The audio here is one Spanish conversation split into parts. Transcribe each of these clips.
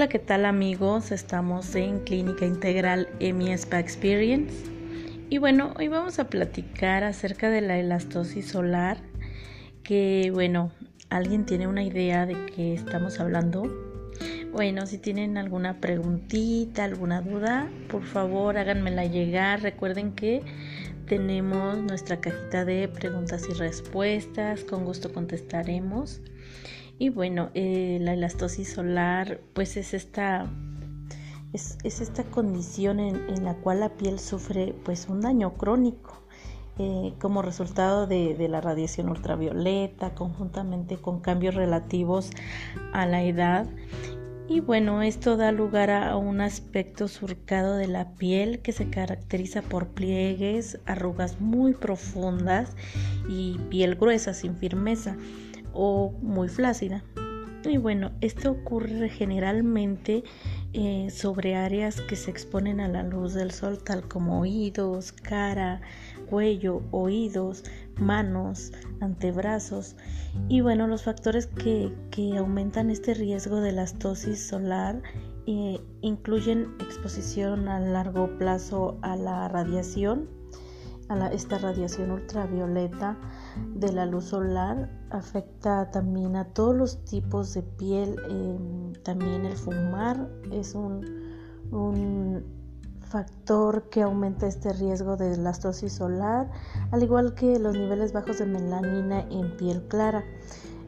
Hola, ¿qué tal amigos? Estamos en Clínica Integral EMI Spa Experience. Y bueno, hoy vamos a platicar acerca de la elastosis solar, que bueno, ¿alguien tiene una idea de qué estamos hablando? Bueno, si tienen alguna preguntita, alguna duda, por favor háganmela llegar. Recuerden que tenemos nuestra cajita de preguntas y respuestas, con gusto contestaremos. Y bueno, eh, la elastosis solar pues es esta, es, esta condición en, la cual la piel sufre pues un daño crónico. Eh, como resultado de, de, la radiación ultravioleta, conjuntamente con cambios relativos a la edad y bueno, esto da lugar a un aspecto surcado de la piel que se caracteriza por pliegues, arrugas muy profundas y piel gruesa sin firmeza o muy flácida. Y bueno, esto ocurre generalmente eh, sobre áreas que se exponen a la luz del sol, tal como oídos, cara, cuello, oídos, manos, antebrazos. Y bueno, los factores que, aumentan este riesgo de elastosis solar eh, incluyen exposición a largo plazo a la radiación, esta radiación ultravioleta de la luz solar, afecta también a todos los tipos de piel, em, también el fumar es un, factor que aumenta este riesgo de elastosis solar, al igual que los niveles bajos de melanina en piel clara.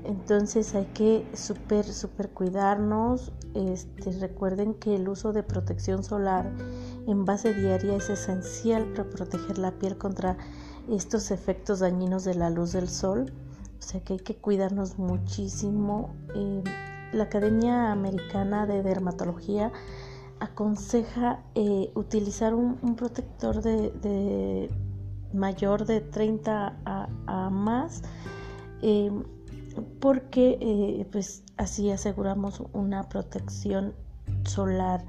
Entonces hay que super, super cuidarnos. Este, recuerden que el uso de protección solar en base diaria es esencial para proteger la piel contra estos efectos dañinos de la luz del sol. O sea que hay que cuidarnos muchísimo. Eh, la Academia Americana de Dermatología aconseja eh, utilizar un, protector de, mayor de 30 a, más eh, porque eh, pues así aseguramos una protección solar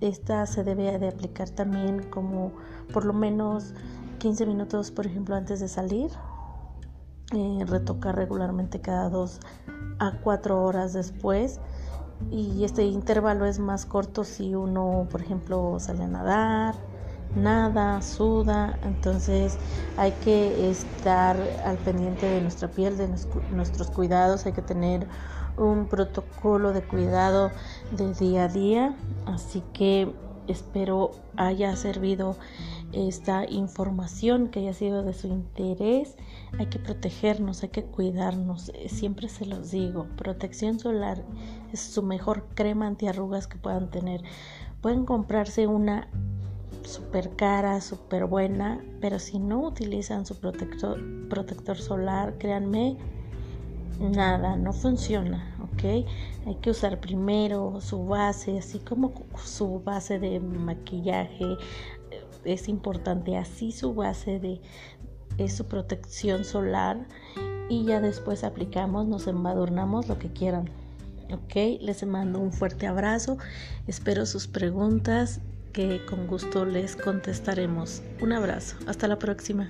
esta se debe de aplicar también como por lo menos 15 minutos por ejemplo antes de salir retocar regularmente cada 2 a 4 horas después. Y este intervalo es más corto si uno, por ejemplo, sale a nadar, nada, suda, entonces hay que estar al pendiente de nuestra piel, de nuestros cuidados, hay que tener un protocolo de cuidado de día a día, así que espero haya servido esta información que haya sido de su interés. Hay que protegernos, hay que cuidarnos. Eh, siempre se los digo, protección solar es su mejor crema antiarrugas que puedan tener. Pueden comprarse una super cara, super buena, pero si no utilizan su protector, protector solar, créanme, nada, no funciona, ¿ok? Hay que usar primero su base, así como su base de maquillaje, es importante así su base de su protección solar y ya después aplicamos, nos embadurnamos lo que quieran. Ok, les mando un fuerte abrazo, espero sus preguntas que con gusto les contestaremos. Un abrazo, hasta la próxima.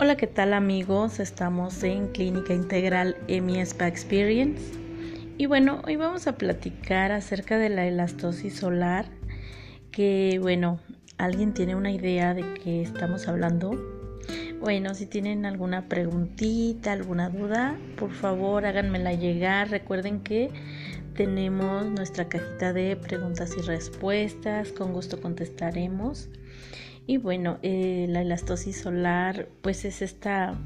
Hola, ¿qué tal amigos? Estamos en Clínica Integral EMI Spa Experience. Y bueno, hoy vamos a platicar acerca de la elastosis solar, que bueno, ¿alguien tiene una idea de qué estamos hablando? Bueno, si tienen alguna preguntita, alguna duda, por favor háganmela llegar. Recuerden que tenemos nuestra cajita de preguntas y respuestas, con gusto contestaremos. Y bueno, eh, la elastosis solar pues es esta,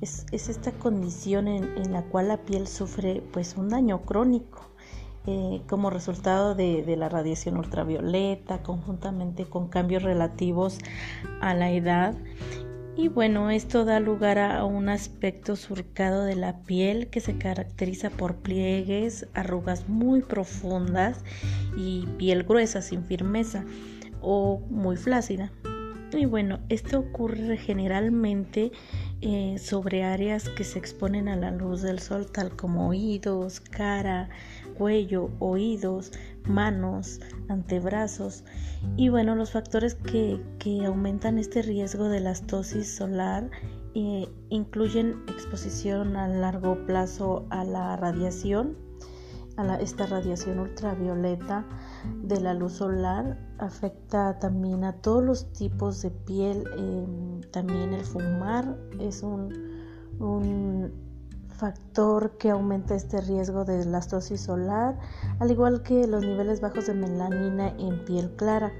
es, esta condición en, la cual la piel sufre pues un daño crónico. Eh, como resultado de, de, la radiación ultravioleta, conjuntamente con cambios relativos a la edad. Y bueno, esto da lugar a un aspecto surcado de la piel que se caracteriza por pliegues, arrugas muy profundas y piel gruesa sin firmeza o muy flácida. Y bueno, esto ocurre generalmente eh, sobre áreas que se exponen a la luz del sol, tal como oídos, cara, cuello, oídos, manos, antebrazos. Y bueno, los factores que, aumentan este riesgo de la astosis solar eh, incluyen exposición a largo plazo a la radiación, esta radiación ultravioleta de la luz solar afecta también a todos los tipos de piel. Em, también el fumar es un, factor que aumenta este riesgo de elastosis solar, al igual que los niveles bajos de melanina en piel clara.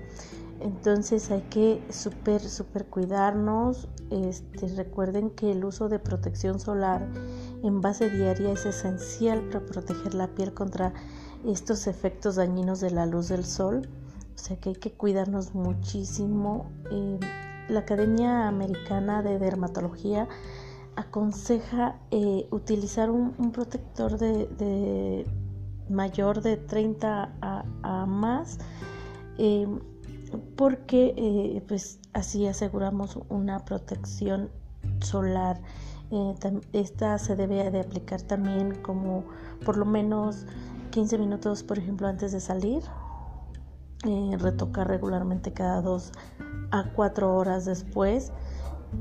Entonces hay que super, super cuidarnos. Este, recuerden que el uso de protección solar en base diaria es esencial para proteger la piel contra estos efectos dañinos de la luz del sol. O sea que hay que cuidarnos muchísimo. Eh, la Academia Americana de Dermatología aconseja eh, utilizar un, protector de, mayor de 30 a, más eh, porque pues así aseguramos una protección solar esta se debe de aplicar también como por lo menos 15 minutos, por ejemplo, antes de salir. Eh, retocar regularmente cada 2 a 4 horas después.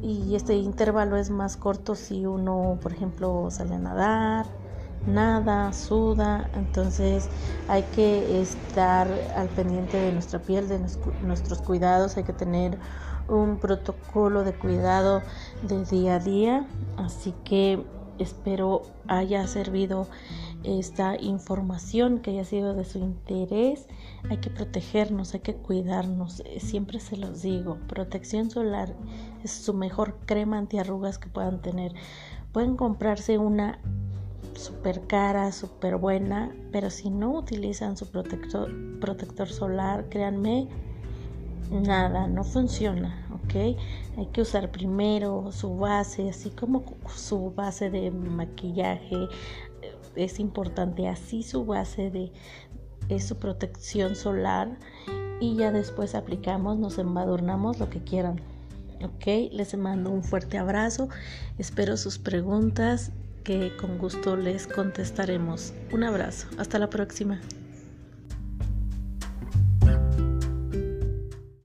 Y este intervalo es más corto si uno, por ejemplo, sale a nadar, nada, suda. Entonces hay que estar al pendiente de nuestra piel, de nuestros cuidados. Hay que tener un protocolo de cuidado de día a día. Así que espero haya servido esta información que haya sido de su interés. Hay que protegernos, hay que cuidarnos. Eh, siempre se los digo, protección solar es su mejor crema antiarrugas que puedan tener. Pueden comprarse una super cara, super buena, pero si no utilizan su protector, protector solar, créanme, nada, no funciona, ¿ok? Hay que usar primero su base, así como su base de maquillaje, es importante así su base de su protección solar y ya después aplicamos, nos embadurnamos lo que quieran. Ok, les mando un fuerte abrazo, espero sus preguntas que con gusto les contestaremos. Un abrazo, hasta la próxima.